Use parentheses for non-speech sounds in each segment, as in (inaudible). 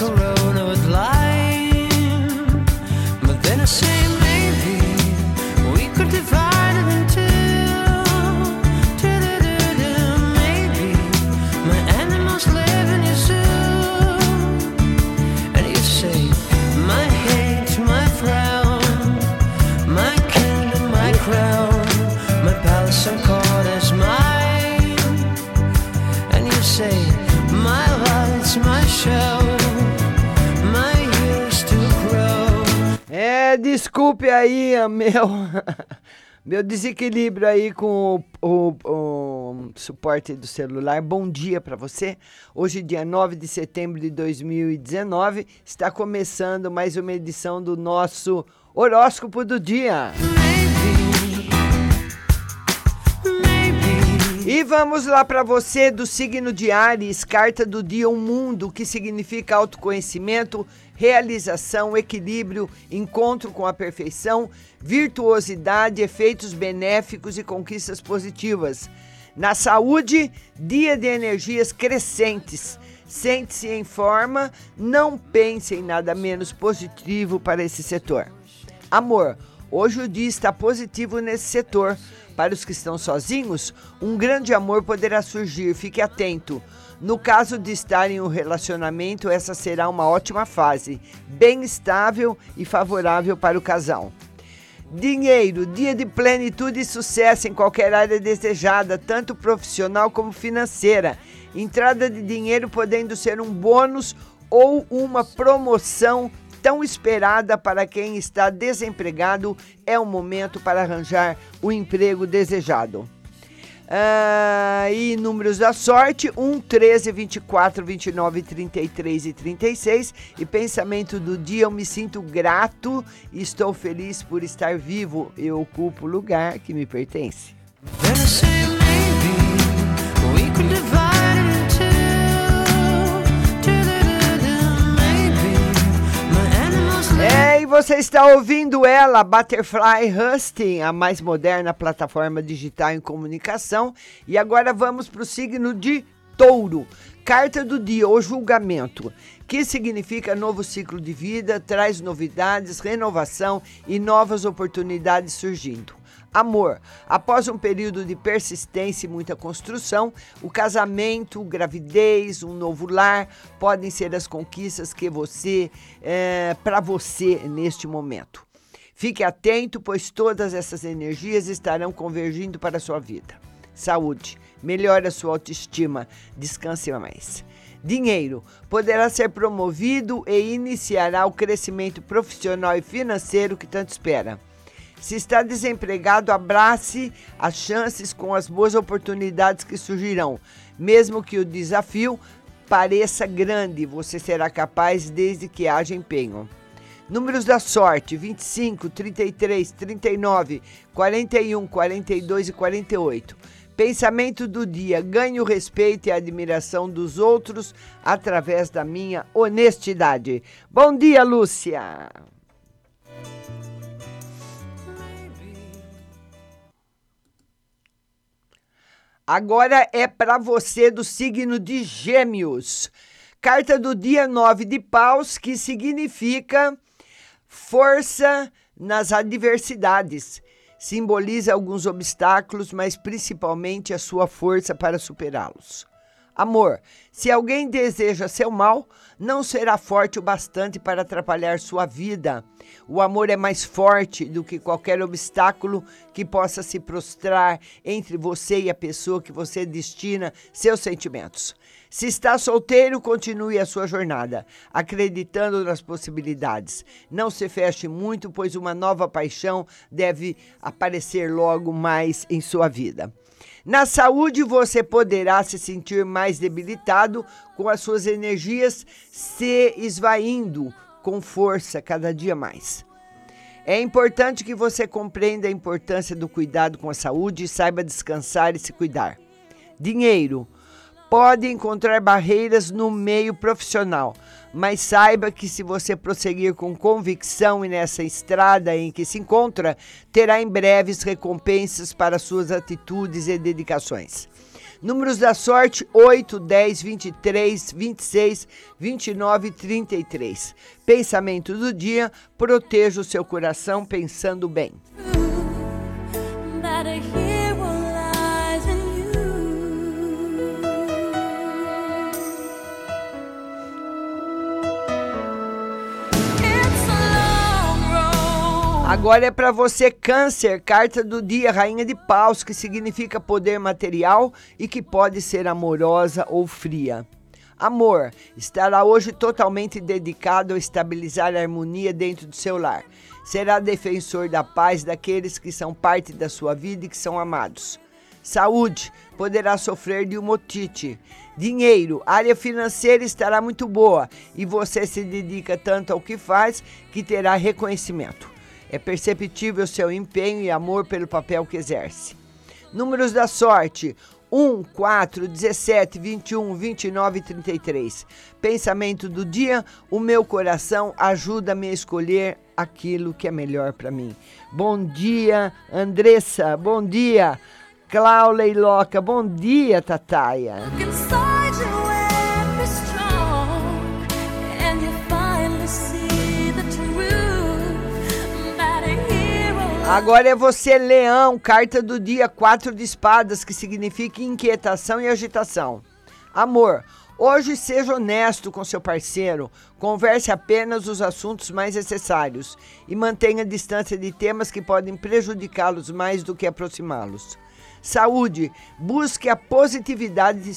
color aí (laughs) a meu, meu desequilíbrio aí com o, o- o suporte do celular. Bom dia para você. Hoje, dia 9 de setembro de 2019, está começando mais uma edição do nosso horóscopo do dia. E vamos lá para você do signo de Ares, carta do dia Um Mundo, que significa autoconhecimento, realização, equilíbrio, encontro com a perfeição, virtuosidade, efeitos benéficos e conquistas positivas. Na saúde, dia de energias crescentes. Sente-se em forma, não pense em nada menos positivo para esse setor. Amor, hoje o dia está positivo nesse setor. Para os que estão sozinhos, um grande amor poderá surgir, fique atento. No caso de estar em um relacionamento, essa será uma ótima fase, bem estável e favorável para o casal. Dinheiro, dia de plenitude e sucesso em qualquer área desejada, tanto profissional como financeira. Entrada de dinheiro podendo ser um bônus ou uma promoção tão esperada para quem está desempregado. É o momento para arranjar o emprego desejado. Ah, e números da sorte: 1, 13, 24, 29, 33 e 36. E pensamento do dia: eu me sinto grato e estou feliz por estar vivo. Eu ocupo o lugar que me pertence. Você está ouvindo ela, Butterfly Husting, a mais moderna plataforma digital em comunicação. E agora vamos para o signo de Touro. Carta do dia, o julgamento, que significa novo ciclo de vida, traz novidades, renovação e novas oportunidades surgindo. Amor, após um período de persistência e muita construção, o casamento, gravidez, um novo lar podem ser as conquistas que você, para você neste momento. Fique atento, pois todas essas energias estarão convergindo para a sua vida. Saúde, melhore a sua autoestima, descanse mais. Dinheiro poderá ser promovido e iniciará o crescimento profissional e financeiro que tanto espera. Se está desempregado, abrace as chances com as boas oportunidades que surgirão. Mesmo que o desafio pareça grande, você será capaz desde que haja empenho. Números da sorte: 25, 33, 39, 41, 42 e 48. Pensamento do dia: ganho respeito e admiração dos outros através da minha honestidade. Bom dia, Lúcia! Agora é para você do signo de Gêmeos. Carta do dia 9 de Paus, que significa força nas adversidades. Simboliza alguns obstáculos, mas principalmente a sua força para superá-los. Amor, se alguém deseja seu mal, não será forte o bastante para atrapalhar sua vida. O amor é mais forte do que qualquer obstáculo que possa se prostrar entre você e a pessoa que você destina seus sentimentos. Se está solteiro, continue a sua jornada, acreditando nas possibilidades. Não se feche muito, pois uma nova paixão deve aparecer logo mais em sua vida. Na saúde, você poderá se sentir mais debilitado, com as suas energias se esvaindo com força cada dia mais. É importante que você compreenda a importância do cuidado com a saúde e saiba descansar e se cuidar. Dinheiro. Pode encontrar barreiras no meio profissional, mas saiba que se você prosseguir com convicção e nessa estrada em que se encontra, terá em breves recompensas para suas atitudes e dedicações. Números da sorte: 8, 10, 23, 26, 29 e 33. Pensamento do dia: proteja o seu coração pensando bem. Agora é para você, Câncer, carta do dia, Rainha de Paus, que significa poder material e que pode ser amorosa ou fria. Amor, estará hoje totalmente dedicado a estabilizar a harmonia dentro do seu lar. Será defensor da paz daqueles que são parte da sua vida e que são amados. Saúde, poderá sofrer de uma otite. Dinheiro, área financeira estará muito boa e você se dedica tanto ao que faz que terá reconhecimento. É perceptível seu empenho e amor pelo papel que exerce. Números da sorte: 1, 4, 17, 21, 29 e 33. Pensamento do dia: o meu coração ajuda-me a escolher aquilo que é melhor para mim. Bom dia, Andressa. Bom dia, Cláudia e Loca. Bom dia, Tataia. Agora é você, Leão, carta do dia, quatro de espadas, que significa inquietação e agitação. Amor, hoje seja honesto com seu parceiro, converse apenas os assuntos mais necessários e mantenha distância de temas que podem prejudicá-los mais do que aproximá-los. Saúde, busque a positividade.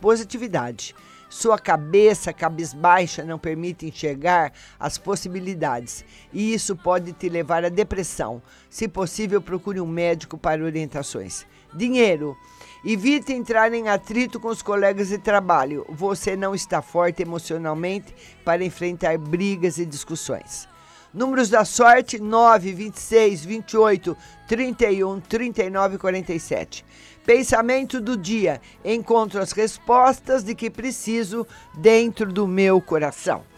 positividade. Sua cabeça cabisbaixa não permite enxergar as possibilidades e isso pode te levar à depressão. Se possível, procure um médico para orientações. Dinheiro. Evite entrar em atrito com os colegas de trabalho. Você não está forte emocionalmente para enfrentar brigas e discussões. Números da sorte: 9, 26, 28, 31, 39 e 47. Pensamento do dia: encontro as respostas de que preciso dentro do meu coração.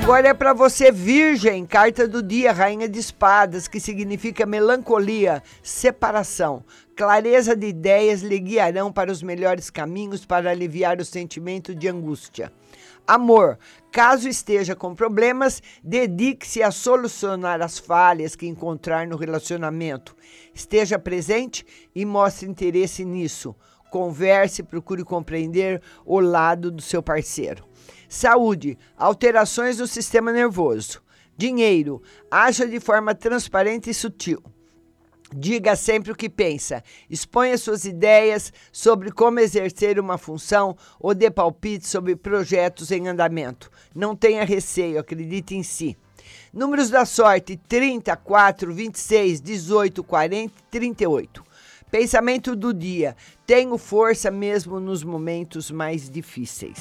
Agora é para você, Virgem, carta do dia, Rainha de Espadas, que significa melancolia, separação. Clareza de ideias lhe guiarão para os melhores caminhos para aliviar o sentimento de angústia. Amor, caso esteja com problemas, dedique-se a solucionar as falhas que encontrar no relacionamento. Esteja presente e mostre interesse nisso. Converse, procure compreender o lado do seu parceiro. Saúde, alterações no sistema nervoso. Dinheiro, haja de forma transparente e sutil. Diga sempre o que pensa. Exponha suas ideias sobre como exercer uma função ou dê palpite sobre projetos em andamento. Não tenha receio, acredite em si. Números da sorte: 30, 4, 26, 18, 40 e 38. Pensamento do dia: tenho força mesmo nos momentos mais difíceis.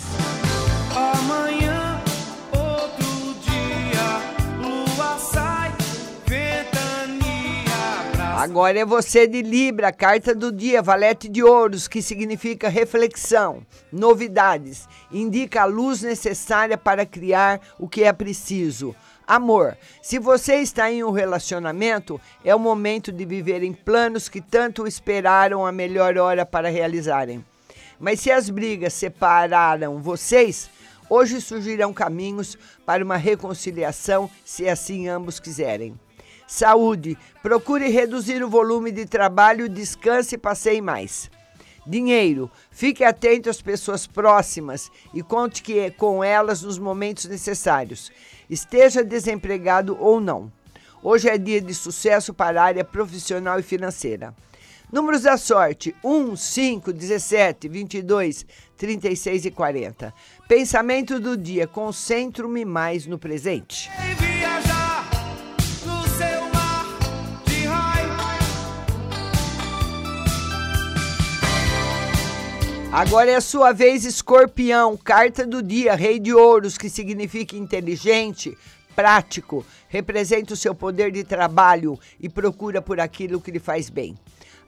Agora é você de Libra, carta do dia, valete de ouros, que significa reflexão, novidades, indica a luz necessária para criar o que é preciso. Amor, se você está em um relacionamento, é o momento de viverem planos que tanto esperaram a melhor hora para realizarem. Mas se as brigas separaram vocês, hoje surgirão caminhos para uma reconciliação, se assim ambos quiserem. Saúde. Procure reduzir o volume de trabalho, descanse e passeie mais. Dinheiro. Fique atento às pessoas próximas e conte que com elas nos momentos necessários. Esteja desempregado ou não. Hoje é dia de sucesso para a área profissional e financeira. Números da sorte: 1, 5, 17, 22, 36 e 40. Pensamento do dia: concentro-me mais no presente. Agora é a sua vez, escorpião, carta do dia, rei de ouros, que significa inteligente, prático, representa o seu poder de trabalho e procura por aquilo que lhe faz bem.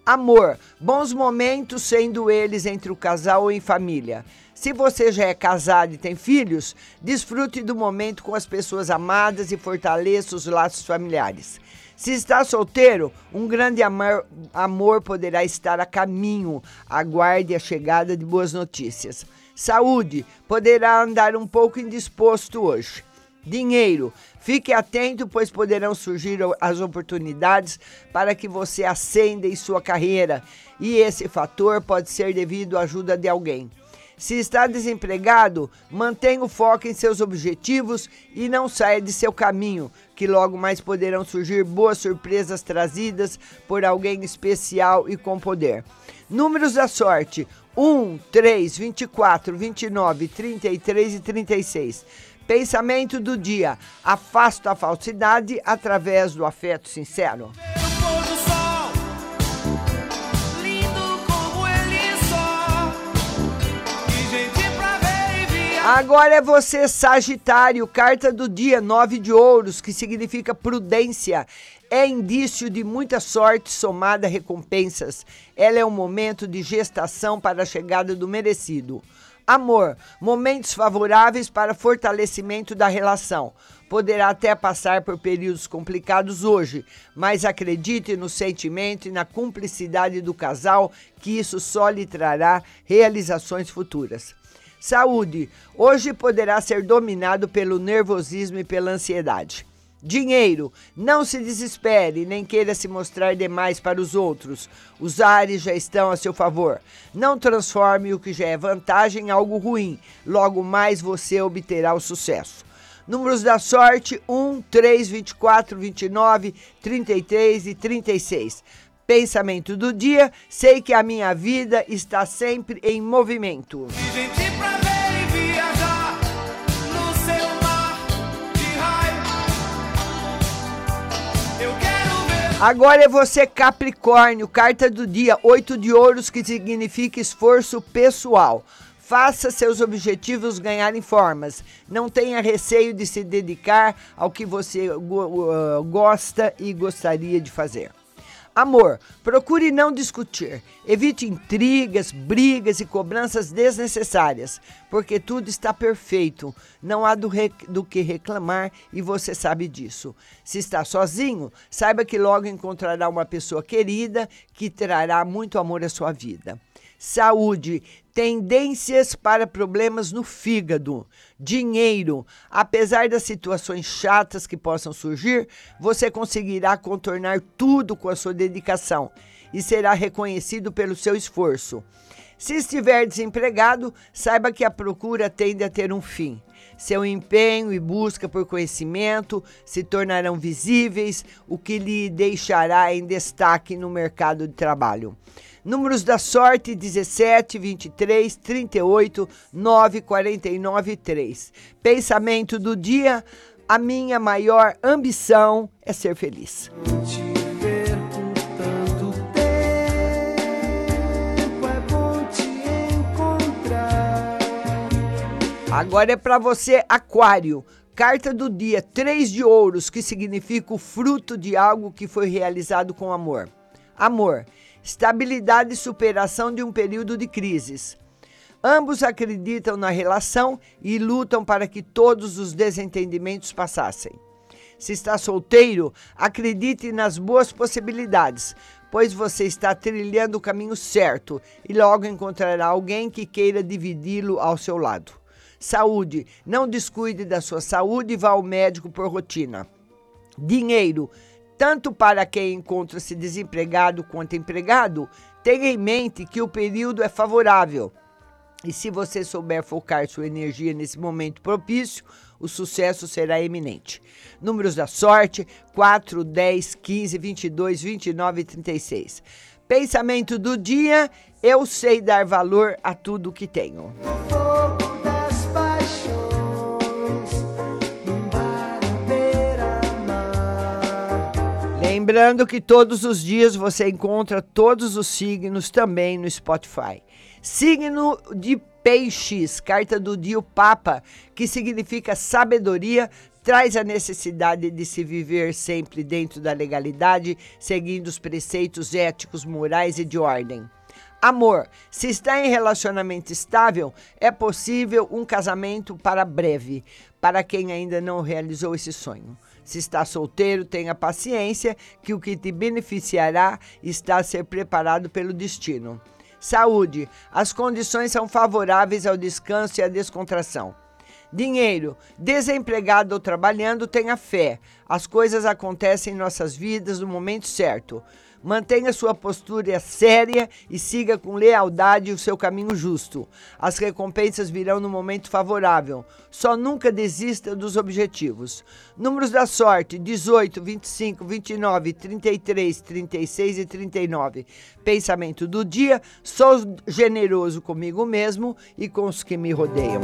Amor, bons momentos, sendo eles entre o casal ou em família. Se você já é casado e tem filhos, desfrute do momento com as pessoas amadas e fortaleça os laços familiares. Se está solteiro, um grande amor, amor poderá estar a caminho. Aguarde a chegada de boas notícias. Saúde, poderá andar um pouco indisposto hoje. Dinheiro, fique atento, pois poderão surgir as oportunidades para que você ascenda em sua carreira, e esse fator pode ser devido à ajuda de alguém. Se está desempregado, mantenha o foco em seus objetivos e não saia de seu caminho, que logo mais poderão surgir boas surpresas trazidas por alguém especial e com poder. Números da sorte: 1, 3, 24, 29, 33 e 36. Pensamento do dia: afasta a falsidade através do afeto sincero. Agora é você, Sagitário, carta do dia, nove de ouros, que significa prudência. É indício de muita sorte somada a recompensas. Ela é um momento de gestação para a chegada do merecido. Amor, momentos favoráveis para fortalecimento da relação. Poderá até passar por períodos complicados hoje, mas acredite no sentimento e na cumplicidade do casal, que isso só lhe trará realizações futuras. Saúde. Hoje poderá ser dominado pelo nervosismo e pela ansiedade. Dinheiro. Não se desespere, nem queira se mostrar demais para os outros. Os ares já estão a seu favor. Não transforme o que já é vantagem em algo ruim. Logo mais você obterá o sucesso. Números da sorte: 1, 3, 24, 29, 33 e 36. Pensamento do dia: sei que a minha vida está sempre em movimento. Agora é você, Capricórnio, carta do dia, oito de ouros, que significa esforço pessoal. Faça seus objetivos ganharem formas. Não tenha receio de se dedicar ao que você uh, gosta e gostaria de fazer. Amor, procure não discutir. Evite intrigas, brigas e cobranças desnecessárias, porque tudo está perfeito. Não há do, do que reclamar e você sabe disso. Se está sozinho, saiba que logo encontrará uma pessoa querida que trará muito amor à sua vida. Saúde, tendências para problemas no fígado, dinheiro. Apesar das situações chatas que possam surgir, você conseguirá contornar tudo com a sua dedicação e será reconhecido pelo seu esforço. Se estiver desempregado, saiba que a procura tende a ter um fim. Seu empenho e busca por conhecimento se tornarão visíveis, o que lhe deixará em destaque no mercado de trabalho. Números da sorte: 17, 23, 38, 9, 49 e 3. Pensamento do dia: a minha maior ambição é ser feliz. Agora é para você, Aquário. Carta do dia: Três de ouros, que significa o fruto de algo que foi realizado com amor. Amor, estabilidade e superação de um período de crises. Ambos acreditam na relação e lutam para que todos os desentendimentos passassem. Se está solteiro, acredite nas boas possibilidades, pois você está trilhando o caminho certo e logo encontrará alguém que queira dividi-lo ao seu lado. Saúde, não descuide da sua saúde e vá ao médico por rotina. Dinheiro, tanto para quem encontra-se desempregado quanto empregado, tenha em mente que o período é favorável. E se você souber focar sua energia nesse momento propício, o sucesso será eminente. Números da sorte: 4, 10, 15, 22, 29 e 36. Pensamento do dia: eu sei dar valor a tudo que tenho. Lembrando que todos os dias você encontra todos os signos também no Spotify. Signo de Peixes, carta do dia o Papa, que significa sabedoria, traz a necessidade de se viver sempre dentro da legalidade, seguindo os preceitos éticos, morais e de ordem. Amor. Se está em relacionamento estável, é possível um casamento para breve, para quem ainda não realizou esse sonho. Se está solteiro, tenha paciência, que o que te beneficiará está a ser preparado pelo destino. Saúde. As condições são favoráveis ao descanso e à descontração. Dinheiro. Desempregado ou trabalhando, tenha fé. As coisas acontecem em nossas vidas no momento certo. Mantenha sua postura séria e siga com lealdade o seu caminho justo. As recompensas virão no momento favorável. Só nunca desista dos objetivos. Números da sorte: 18, 25, 29, 33, 36 e 39. Pensamento do dia: sou generoso comigo mesmo e com os que me rodeiam.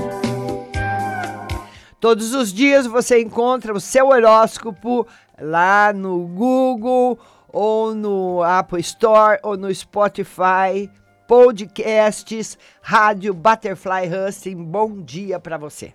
Todos os dias você encontra o seu horóscopo lá no Google ou no Apple Store ou no Spotify, podcasts, rádio Butterfly Husting. Bom dia para você.